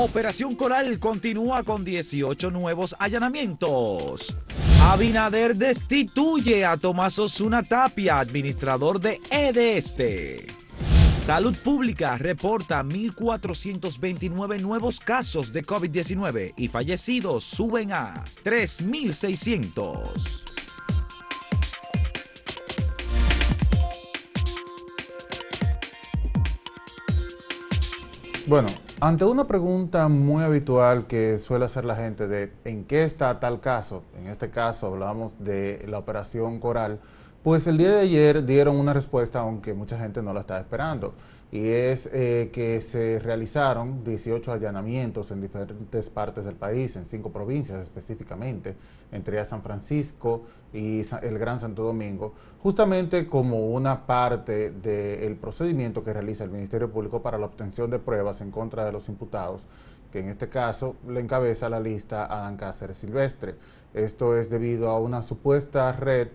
Operación Coral continúa con 18 nuevos allanamientos. Abinader destituye a Tomás Osuna Tapia, administrador de EDESTE. Salud Pública reporta 1.429 nuevos casos de COVID-19 y fallecidos suben a 3.600. Bueno, ante una pregunta muy habitual que suele hacer la gente de ¿en qué está tal caso? En este caso hablamos de la operación Coral pues el día de ayer dieron una respuesta, aunque mucha gente no la estaba esperando, y es eh, que se realizaron 18 allanamientos en diferentes partes del país, en cinco provincias específicamente, entre San Francisco y el Gran Santo Domingo, justamente como una parte del procedimiento que realiza el Ministerio Público para la obtención de pruebas en contra de los imputados, que en este caso le encabeza la lista Adán Cáceres Silvestre. Esto es debido a una supuesta red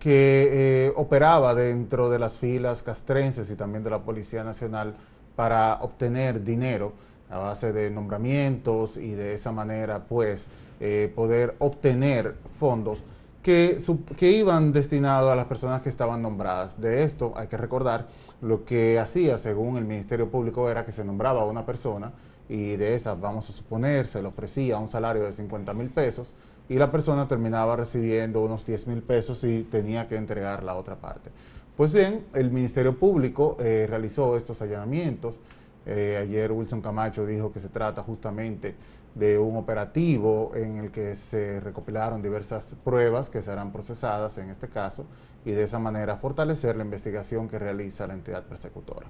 que eh, operaba dentro de las filas castrenses y también de la Policía Nacional para obtener dinero a base de nombramientos y de esa manera pues eh, poder obtener fondos que, que iban destinados a las personas que estaban nombradas. De esto hay que recordar lo que hacía según el Ministerio Público era que se nombraba a una persona y de esa vamos a suponer se le ofrecía un salario de 50 mil pesos y la persona terminaba recibiendo unos 10 mil pesos y tenía que entregar la otra parte. Pues bien, el Ministerio Público eh, realizó estos allanamientos. Eh, ayer Wilson Camacho dijo que se trata justamente de un operativo en el que se recopilaron diversas pruebas que serán procesadas en este caso y de esa manera fortalecer la investigación que realiza la entidad persecutora.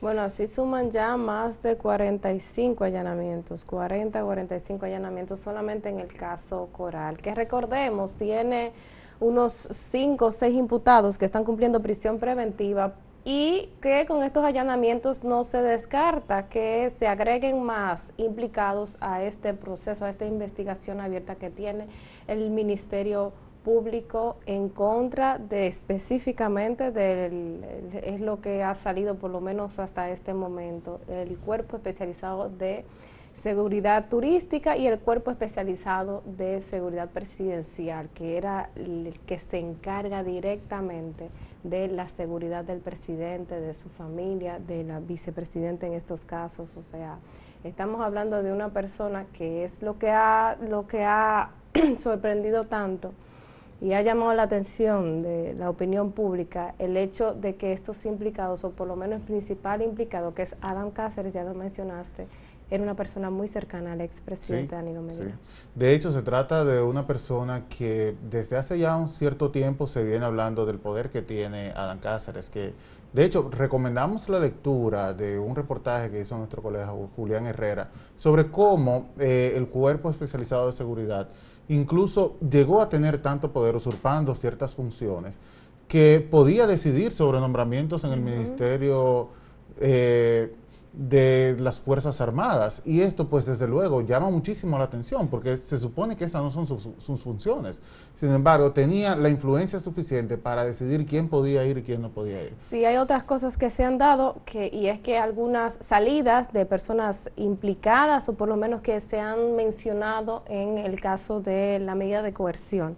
Bueno, así suman ya más de 45 allanamientos, 40, 45 allanamientos solamente en el caso Coral, que recordemos tiene unos 5 o 6 imputados que están cumpliendo prisión preventiva y que con estos allanamientos no se descarta que se agreguen más implicados a este proceso, a esta investigación abierta que tiene el Ministerio público en contra de específicamente del, es lo que ha salido por lo menos hasta este momento, el cuerpo especializado de seguridad turística y el cuerpo especializado de seguridad presidencial, que era el que se encarga directamente de la seguridad del presidente, de su familia, de la vicepresidenta en estos casos, o sea, estamos hablando de una persona que es lo que ha lo que ha sorprendido tanto y ha llamado la atención de la opinión pública el hecho de que estos implicados, o por lo menos el principal implicado, que es Adam Cáceres, ya lo mencionaste, era una persona muy cercana al expresidente Danilo Medina. De hecho, se trata de una persona que desde hace ya un cierto tiempo se viene hablando del poder que tiene Adam Cáceres, que de hecho recomendamos la lectura de un reportaje que hizo nuestro colega Julián Herrera sobre cómo eh, el cuerpo especializado de seguridad incluso llegó a tener tanto poder usurpando ciertas funciones que podía decidir sobre nombramientos en el Ministerio eh, de las Fuerzas Armadas. Y esto, pues, desde luego, llama muchísimo la atención, porque se supone que esas no son sus, funciones. Sin embargo, tenía la influencia suficiente para decidir quién podía ir y quién no podía ir. Sí, hay otras cosas que se han dado, que, y es que algunas salidas de personas implicadas, o por lo menos que se han mencionado en el caso de la medida de coerción,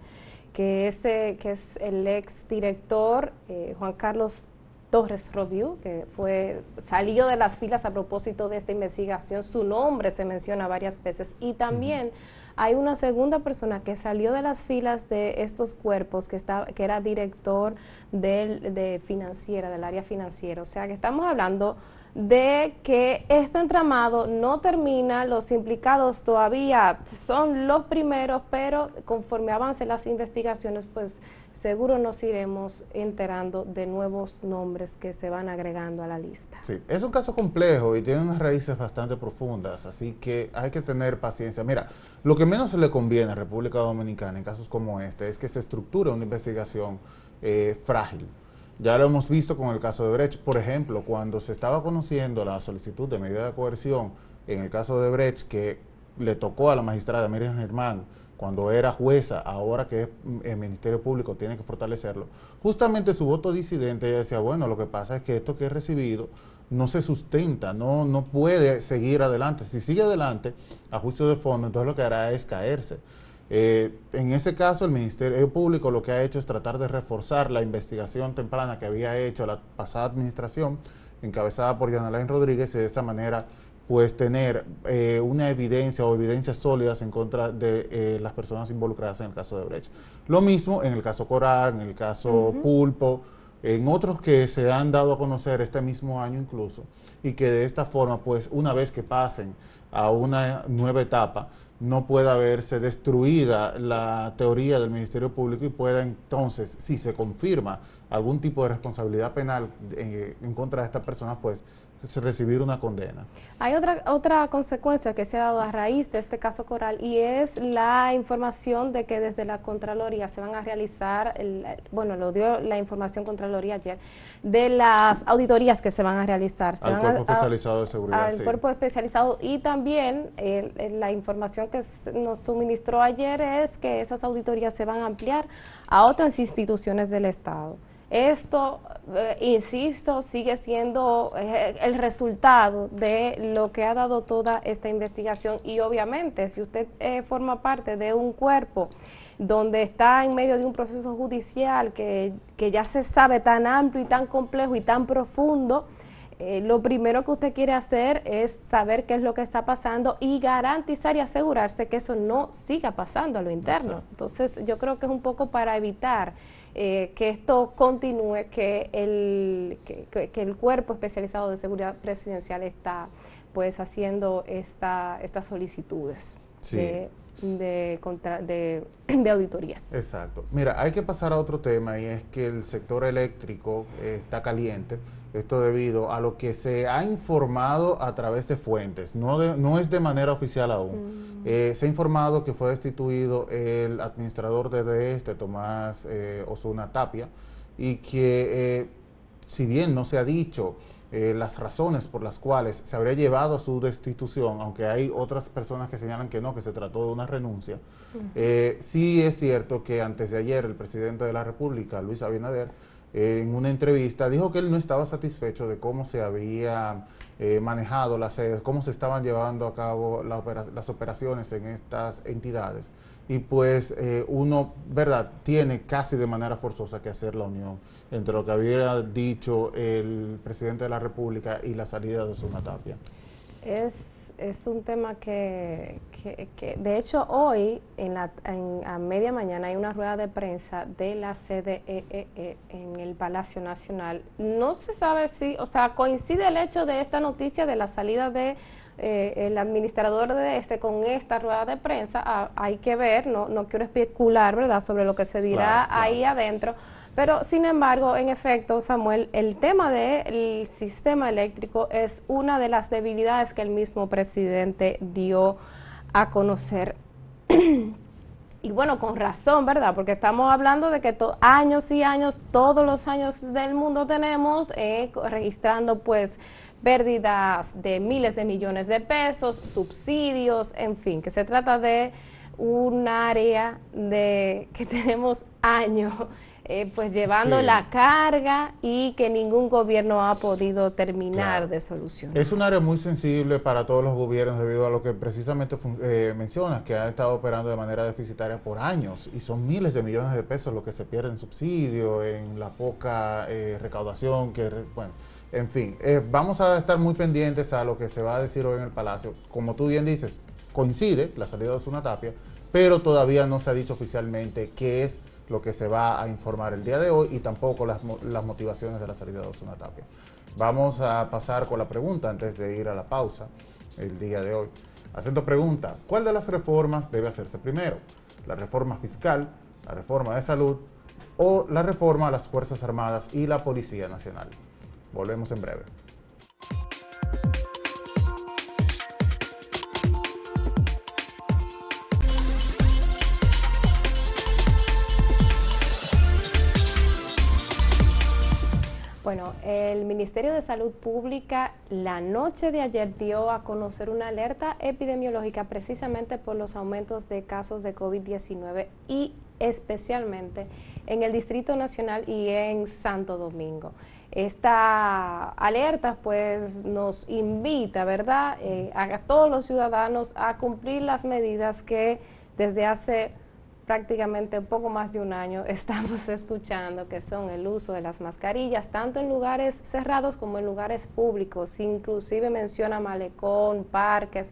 que, ese, que es el ex director eh, Juan Carlos Torres Review, que fue, salió de las filas a propósito de esta investigación. Su nombre se menciona varias veces. Y también hay una segunda persona que salió de las filas de estos cuerpos, que, está, que era director del, de financiera, del área financiera. O sea que estamos hablando de que este entramado no termina, los implicados todavía son los primeros, pero conforme avancen las investigaciones, pues seguro nos iremos enterando de nuevos nombres que se van agregando a la lista. Sí, es un caso complejo y tiene unas raíces bastante profundas, así que hay que tener paciencia. Mira, lo que menos le conviene a República Dominicana en casos como este es que se estructure una investigación eh, frágil. Ya lo hemos visto con el caso de Brecht, por ejemplo, cuando se estaba conociendo la solicitud de medida de coerción en el caso de Brecht, que le tocó a la magistrada Miriam Germán, cuando era jueza, ahora que es mm, el Ministerio Público tiene que fortalecerlo, justamente su voto disidente decía, bueno, lo que pasa es que esto que he recibido no se sustenta, no, no puede seguir adelante. Si sigue adelante a juicio de fondo, entonces lo que hará es caerse. Eh, en ese caso, el Ministerio Público lo que ha hecho es tratar de reforzar la investigación temprana que había hecho la pasada administración, encabezada por Yanalain Rodríguez, y de esa manera pues tener eh, una evidencia o evidencias sólidas en contra de eh, las personas involucradas en el caso de Brecht. Lo mismo en el caso Coral, en el caso Pulpo, en otros que se han dado a conocer este mismo año incluso, y que de esta forma, pues una vez que pasen a una nueva etapa, no pueda verse destruida la teoría del Ministerio Público y pueda entonces, si se confirma algún tipo de responsabilidad penal eh, en contra de esta persona, pues recibir una condena. Hay otra, otra consecuencia que se ha dado a raíz de este caso Coral y es la información de que desde la Contraloría se van a realizar, bueno, lo dio la información Contraloría ayer, de las auditorías que se van a realizar. Se al cuerpo especializado de seguridad. Al cuerpo especializado y también la información que nos suministró ayer es que esas auditorías se van a ampliar a otras instituciones del Estado. Esto, eh, insisto, sigue siendo eh, el resultado de lo que ha dado toda esta investigación. Y obviamente si usted eh, forma parte de un cuerpo donde está en medio de un proceso judicial que, que ya se sabe tan amplio y tan complejo y tan profundo, lo primero que usted quiere hacer es saber qué es lo que está pasando y garantizar y asegurarse que eso no siga pasando a lo interno. Entonces, yo creo que es un poco para evitar eh, que esto continúe, que el, que, el cuerpo especializado de seguridad presidencial está pues haciendo esta, estas solicitudes de, de, de, auditorías. Exacto. Mira, hay que pasar a otro tema y es que el sector eléctrico está caliente. Esto debido a lo que se ha informado a través de fuentes, no, no es de manera oficial aún. Mm. Eh, se ha informado que fue destituido el administrador de este, Tomás eh, Osuna Tapia, y que eh, si bien no se ha dicho las razones por las cuales se habría llevado a su destitución, aunque hay otras personas que señalan que no, que se trató de una renuncia, sí es cierto que antes de ayer el presidente de la República, Luis Abinader, en una entrevista, dijo que él no estaba satisfecho de cómo se había eh, manejado las sedes, cómo se estaban llevando a cabo las operaciones en estas entidades. Y pues eh, uno, ¿verdad?, tiene casi de manera forzosa que hacer la unión entre lo que había dicho el presidente de la República y la salida de Zona Tapia. Es es un tema que, que, de hecho, hoy en la, a media mañana hay una rueda de prensa de la CDE e e en el Palacio Nacional. No se sabe si, o sea, coincide el hecho de esta noticia de la salida de eh, el administrador de este con esta rueda de prensa. Ah, hay que ver, no, no quiero especular, ¿verdad?, sobre lo que se dirá ahí adentro pero, sin embargo, en efecto, Samuel, el tema del sistema eléctrico es una de las debilidades que el mismo presidente dio a conocer. y bueno, con razón, ¿verdad? Porque estamos hablando de que años y años, todos los años del mundo tenemos eh, registrando pues pérdidas de miles de millones de pesos, subsidios, en fin, que se trata de un área de que tenemos años eh, pues llevando la carga y que ningún gobierno ha podido terminar de solucionar. Es un área muy sensible para todos los gobiernos debido a lo que precisamente eh, mencionas, que ha estado operando de manera deficitaria por años y son miles de millones de pesos lo que se pierde en subsidio, en la poca eh, recaudación que, bueno, en fin, vamos a estar muy pendientes a lo que se va a decir hoy en el Palacio. Como tú bien dices, coincide la salida de Zuna Tapia, pero todavía no se ha dicho oficialmente qué es lo que se va a informar el día de hoy y tampoco las, motivaciones de la salida de Osuna Tapia. Vamos a pasar con la pregunta antes de ir a la pausa el día de hoy. Haciendo pregunta, ¿cuál de las reformas debe hacerse primero? ¿La reforma fiscal, la reforma de salud o la reforma a las Fuerzas Armadas y la Policía Nacional? Volvemos en breve. Bueno, el Ministerio de Salud Pública la noche de ayer dio a conocer una alerta epidemiológica precisamente por los aumentos de casos de COVID-19 y especialmente en el Distrito Nacional y en Santo Domingo. esta alerta pues nos invita, ¿verdad?, eh, a todos los ciudadanos a cumplir las medidas que desde hace prácticamente poco más de un año estamos escuchando que son el uso de las mascarillas, tanto en lugares cerrados como en lugares públicos, inclusive menciona malecón, parques,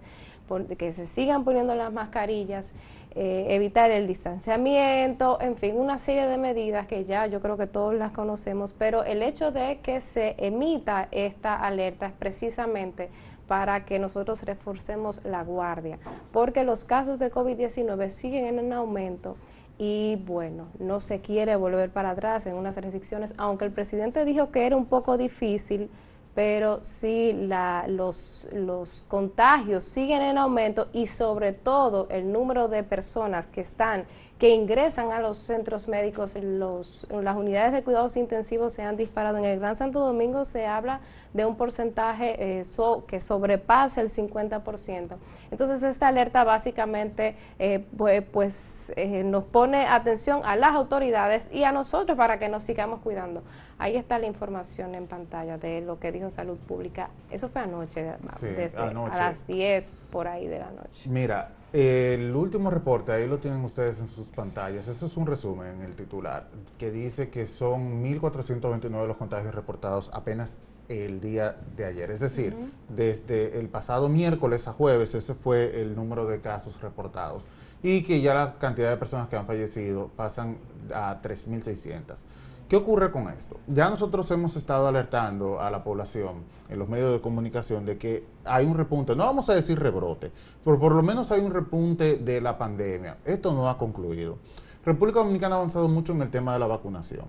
que se sigan poniendo las mascarillas eh, evitar el distanciamiento, en fin, una serie de medidas que ya yo creo que todos las conocemos, pero el hecho de que se emita esta alerta es precisamente para que nosotros reforcemos la guardia, porque los casos de COVID-19 siguen en aumento y bueno, no se quiere volver para atrás en unas restricciones, aunque el presidente dijo que era un poco difícil pero sí la, los, los contagios siguen en aumento y sobre todo el número de personas que están que ingresan a los centros médicos, los, las unidades de cuidados intensivos se han disparado. En el Gran Santo Domingo se habla de un porcentaje eh, que sobrepasa el 50%. Entonces esta alerta básicamente eh, pues, pues eh, nos pone atención a las autoridades y a nosotros para que nos sigamos cuidando. Ahí está la información en pantalla de lo que dijo Salud Pública. Eso fue anoche, desde a las 10 por ahí de la noche. Mira, el último reporte, ahí lo tienen ustedes en sus pantallas. Ese es un resumen en el titular que dice que son 1.429 los contagios reportados apenas el día de ayer. Es decir, desde el pasado miércoles a jueves, ese fue el número de casos reportados. Y que ya la cantidad de personas que han fallecido pasan a 3.600. ¿Qué ocurre con esto? Ya nosotros hemos estado alertando a la población en los medios de comunicación de que hay un repunte, no vamos a decir rebrote, pero por lo menos hay un repunte de la pandemia. Esto no ha concluido. República Dominicana ha avanzado mucho en el tema de la vacunación.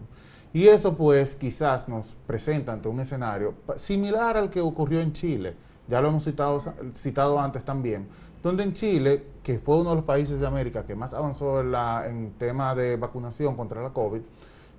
Y eso pues quizás nos presenta ante un escenario similar al que ocurrió en Chile, ya lo hemos citado, citado antes también, donde en Chile, que fue uno de los países de América que más avanzó en, la, en tema de vacunación contra la COVID,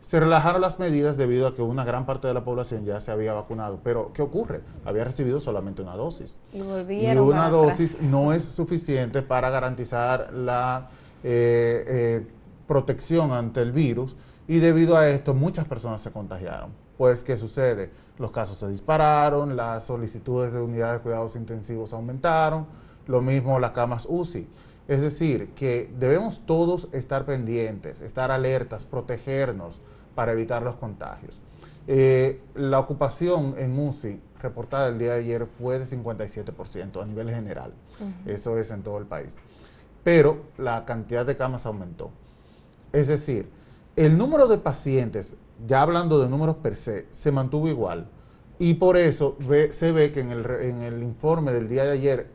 se relajaron las medidas debido a que una gran parte de la población ya se había vacunado. Pero, ¿qué ocurre? Había recibido solamente una dosis. Y, una dosis no es suficiente para garantizar la eh, eh, protección ante el virus y debido a esto muchas personas se contagiaron. Pues, ¿qué sucede? Los casos se dispararon, las solicitudes de unidades de cuidados intensivos aumentaron, lo mismo las camas UCI. Es decir, que debemos todos estar pendientes, estar alertas, protegernos, para evitar los contagios. Eh, la ocupación en UCI reportada el día de ayer fue de 57% a nivel general. Eso es en todo el país. Pero la cantidad de camas aumentó. Es decir, el número de pacientes, ya hablando de números per se, se mantuvo igual. Y por eso se ve que en el, en el informe del día de ayer,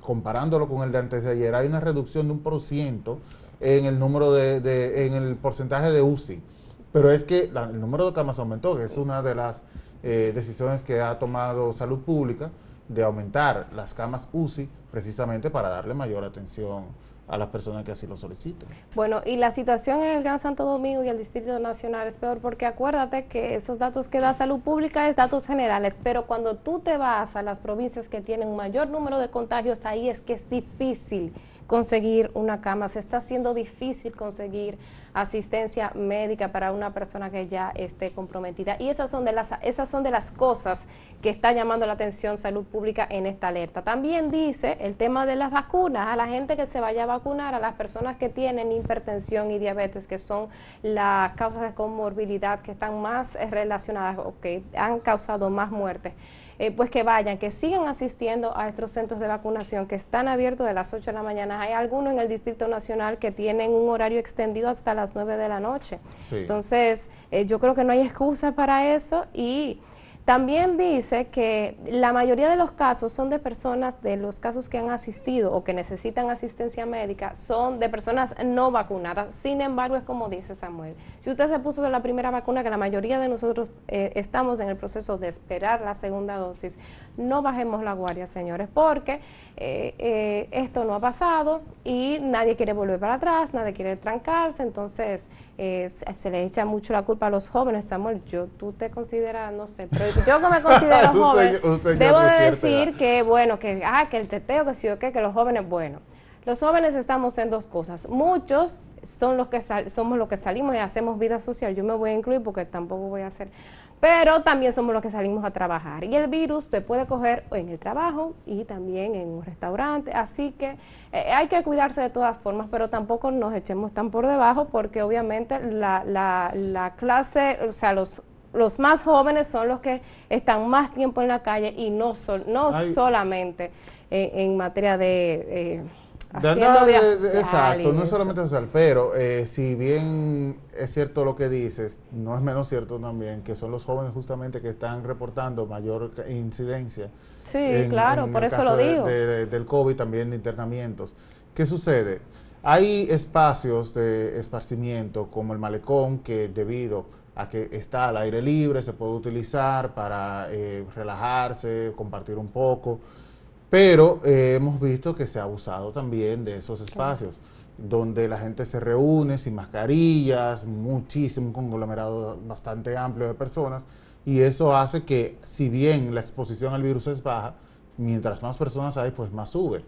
comparándolo con el de antes de ayer, hay una reducción de un por ciento en el número de, en el porcentaje de UCI. Pero es que el número de camas aumentó, es una de las eh, decisiones que ha tomado Salud Pública de aumentar las camas UCI precisamente para darle mayor atención a las personas que así lo soliciten. Bueno, y la situación en el Gran Santo Domingo y el Distrito Nacional es peor porque acuérdate que esos datos que da Salud Pública es datos generales, pero cuando tú te vas a las provincias que tienen un mayor número de contagios, ahí es que es difícil conseguir una cama, se está haciendo difícil conseguir asistencia médica para una persona que ya esté comprometida. Y esas son de las, esas son de las cosas que está llamando la atención salud pública en esta alerta. También dice el tema de las vacunas, a la gente que se vaya a vacunar, a las personas que tienen hipertensión y diabetes, que son las causas de comorbilidad que están más relacionadas o que han causado más muertes. Eh, pues que vayan, que sigan asistiendo a estos centros de vacunación que están abiertos de las 8 de la mañana. Hay algunos en el Distrito Nacional que tienen un horario extendido hasta las 9 de la noche. Entonces, eh, yo creo que no hay excusa para eso y también dice que la mayoría de los casos son de personas, de los casos que han asistido o que necesitan asistencia médica, son de personas no vacunadas. Sin embargo, es como dice Samuel, si usted se puso la primera vacuna, que la mayoría de nosotros eh, estamos en el proceso de esperar la segunda dosis, no bajemos la guardia, señores, porque eh, eh, esto no ha pasado y nadie quiere volver para atrás, nadie quiere trancarse, entonces eh, se le echa mucho la culpa a los jóvenes, Samuel, yo tú te consideras, no sé, pero yo que me considero joven, debo de decir que, bueno, que, ah, que el teteo, que sí o que, que los jóvenes, bueno, los jóvenes estamos en dos cosas, muchos son los que somos los que salimos y hacemos vida social, yo me voy a incluir porque tampoco voy a hacer pero también somos los que salimos a trabajar. Y el virus te puede coger en el trabajo y también en un restaurante, así que eh, hay que cuidarse de todas formas, pero tampoco nos echemos tan por debajo porque obviamente la, la, la clase, o sea, los los más jóvenes son los que están más tiempo en la calle y no, no solamente en materia de... Eh, exacto, no es solamente social, pero eh, si bien es cierto lo que dices, no es menos cierto también que son los jóvenes justamente que están reportando mayor incidencia. Sí, claro, por eso lo digo. del COVID, también de internamientos. ¿Qué sucede? Hay espacios de esparcimiento como el malecón que debido a que está al aire libre se puede utilizar para eh, relajarse, compartir un poco pero eh, hemos visto que se ha abusado también de esos espacios, donde la gente se reúne sin mascarillas, muchísimo, un conglomerado bastante amplio de personas, y eso hace que, si bien la exposición al virus es baja, mientras más personas hay, pues más sube.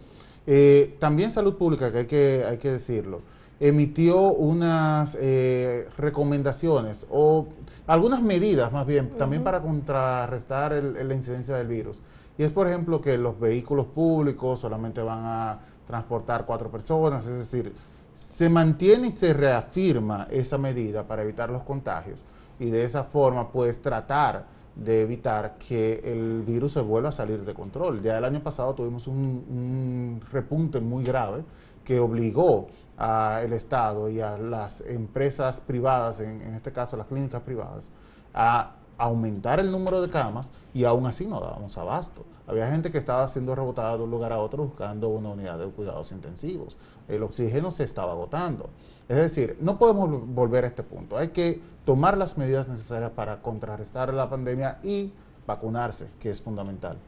Eh, también Salud Pública, que hay que, hay que decirlo, emitió unas eh, recomendaciones o algunas medidas más bien, también para contrarrestar la incidencia del virus. Y es, por ejemplo, que los vehículos públicos solamente van a transportar cuatro personas, es decir, se mantiene y se reafirma esa medida para evitar los contagios y de esa forma pues tratar de evitar que el virus se vuelva a salir de control. Ya el año pasado tuvimos un, repunte muy grave que obligó al Estado y a las empresas privadas, en, este caso las clínicas privadas, a aumentar el número de camas y aún así no dábamos abasto. Había gente que estaba siendo rebotada de un lugar a otro buscando una unidad de cuidados intensivos. El oxígeno se estaba agotando. Es decir, no podemos volver a este punto. Hay que tomar las medidas necesarias para contrarrestar la pandemia y vacunarse, que es fundamental.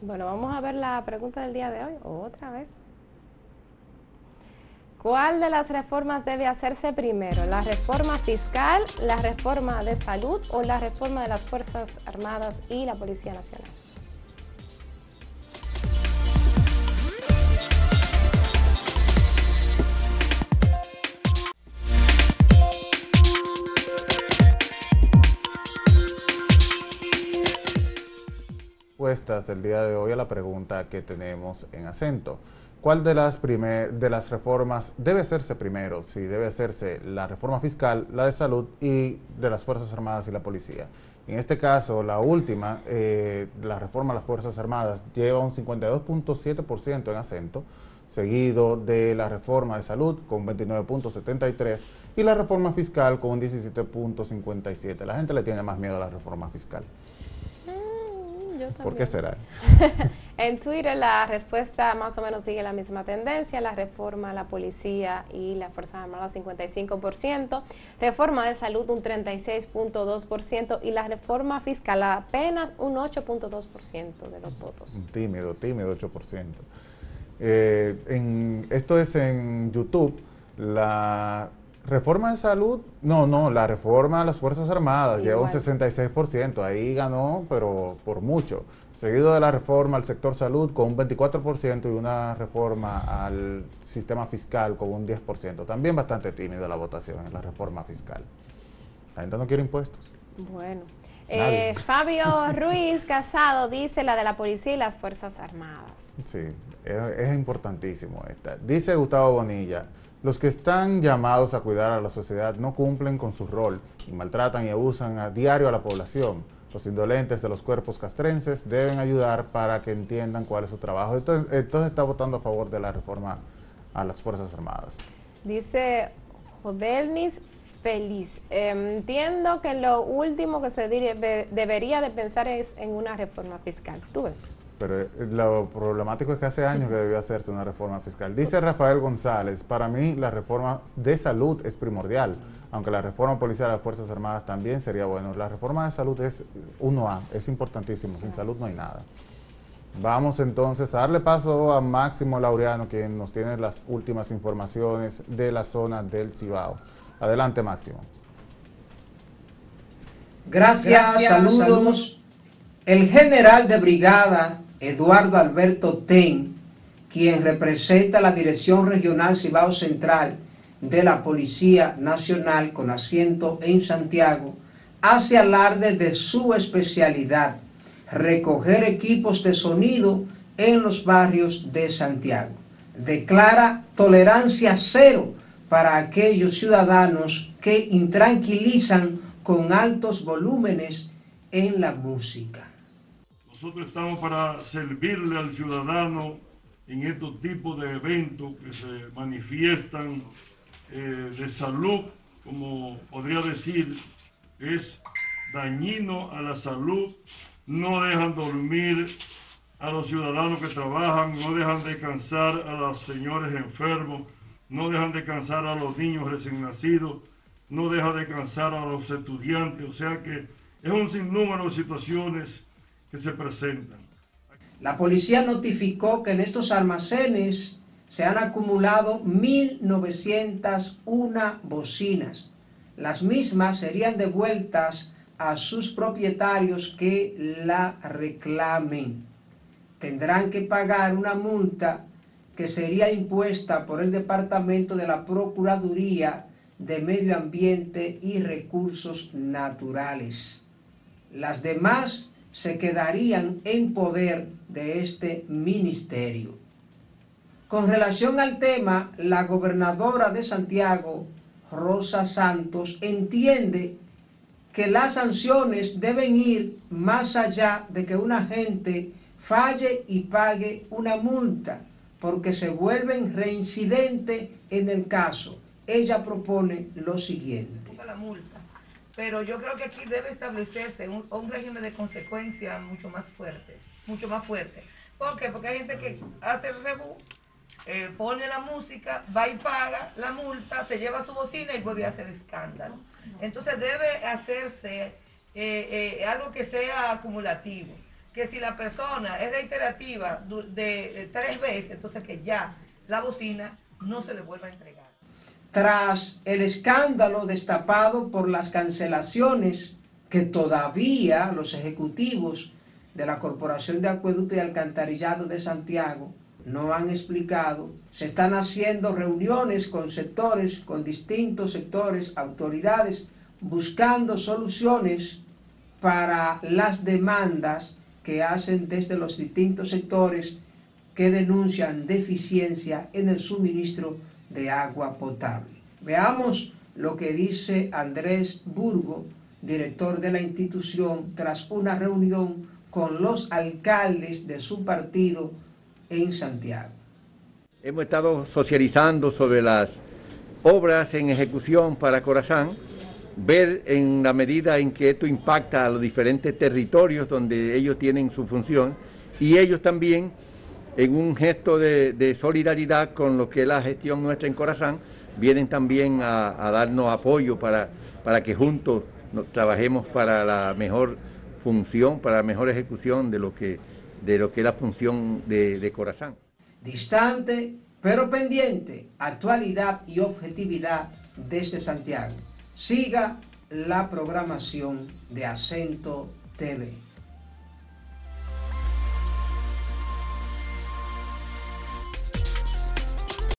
Bueno, vamos a ver la pregunta del día de hoy, otra vez. ¿Cuál de las reformas debe hacerse primero? ¿La reforma fiscal, la reforma de salud o la reforma de las Fuerzas Armadas y la Policía Nacional? Respuestas el día de hoy a la pregunta que tenemos en acento. ¿Cuál de las, de las reformas debe hacerse primero? Si debe hacerse la reforma fiscal, la de salud y de las Fuerzas Armadas y la Policía. En este caso, la última, eh, la reforma de las Fuerzas Armadas, lleva un 52.7% en acento, seguido de la reforma de salud con 29.73% y la reforma fiscal con un 17.57%. La gente le tiene más miedo a la reforma fiscal. ¿Por qué será? en Twitter la respuesta más o menos sigue la misma tendencia, la reforma a la policía y la Fuerza Armada 55%, reforma de salud un 36.2% y la reforma fiscal apenas un 8.2% de los votos. Tímido, tímido 8%. Eh, en, esto es en YouTube. La Reforma de salud, no, no, la reforma a las Fuerzas Armadas lleva un 66%, ahí ganó, pero por mucho. Seguido de la reforma al sector salud con un 24% y una reforma al sistema fiscal con un 10%. También bastante tímida la votación en la reforma fiscal. La gente no quiere impuestos. Bueno. Eh, Fabio Ruiz Casado dice la de la policía y las Fuerzas Armadas. Sí, es, es importantísimo esta. Dice Gustavo Bonilla, los que están llamados a cuidar a la sociedad no cumplen con su rol y maltratan y abusan a diario a la población. Los indolentes de los cuerpos castrenses deben ayudar para que entiendan cuál es su trabajo. Entonces, está votando a favor de la reforma a las Fuerzas Armadas. Dice Jodelnis Feliz. Em, entiendo que lo último que se debería de pensar es en una reforma fiscal. ¿Tú ves? Pero eh, lo problemático es que hace años que debió hacerse una reforma fiscal. Dice Rafael González, para mí la reforma de salud es primordial, aunque la reforma policial de las Fuerzas Armadas también sería bueno. La reforma de salud es 1A, es importantísimo, sin salud no hay nada. Vamos entonces a darle paso a Máximo Laureano, quien nos tiene las últimas informaciones de la zona del Cibao. Adelante, Máximo. Gracias, saludos. El general de brigada Eduardo Alberto Ten, quien representa la Dirección Regional Cibao Central de la Policía Nacional con asiento en Santiago, hace alarde de su especialidad, recoger equipos de sonido en los barrios de Santiago. Declara tolerancia cero para aquellos ciudadanos que intranquilizan con altos volúmenes en la música. Nosotros estamos para servirle al ciudadano en estos tipos de eventos que se manifiestan eh, de salud, como podría decir, es dañino a la salud, no dejan dormir a los ciudadanos que trabajan, no dejan descansar a los señores enfermos, no dejan descansar a los niños recién nacidos, no dejan descansar a los estudiantes, o sea que es un sinnúmero de situaciones que se presentan. La policía notificó que en estos almacenes se han acumulado 1.901 bocinas. Las mismas serían devueltas a sus propietarios que la reclamen. Tendrán que pagar una multa que sería impuesta por el Departamento de la Procuraduría de Medio Ambiente y Recursos Naturales. Las demás se quedarían en poder de este ministerio. Con relación al tema, la gobernadora de Santiago, Rosa Santos, entiende que las sanciones deben ir más allá de que una gente falle y pague una multa, porque se vuelven reincidente en el caso. Ella propone lo siguiente. Pero yo creo que aquí debe establecerse un, régimen de consecuencia mucho más fuerte, mucho más fuerte. ¿Por qué? Porque hay gente que hace el rebú, eh, pone la música, va y paga la multa, se lleva su bocina y vuelve a hacer escándalo. Entonces debe hacerse eh, eh, algo que sea acumulativo, que si la persona es reiterativa de tres veces, entonces que ya la bocina no se le vuelva a entregar tras el escándalo destapado por las cancelaciones que todavía los ejecutivos de la Corporación de Acueducto y Alcantarillado de Santiago no han explicado, se están haciendo reuniones con sectores, con distintos sectores, autoridades, buscando soluciones para las demandas que hacen desde los distintos sectores que denuncian deficiencia en el suministro de agua potable. Veamos lo que dice Andrés Burgo, director de la institución, tras una reunión con los alcaldes de su partido en Santiago. Hemos estado socializando sobre las obras en ejecución para Corazán, ver en la medida en que esto impacta a los diferentes territorios donde ellos tienen su función y ellos también en un gesto de, solidaridad con lo que es la gestión nuestra en Corazán, vienen también a, darnos apoyo para, para que juntos trabajemos para la mejor función, para la mejor ejecución de lo que, de lo que es la función de, de Corazán. Distante, pero pendiente, actualidad y objetividad desde Santiago. Siga la programación de Acento TV.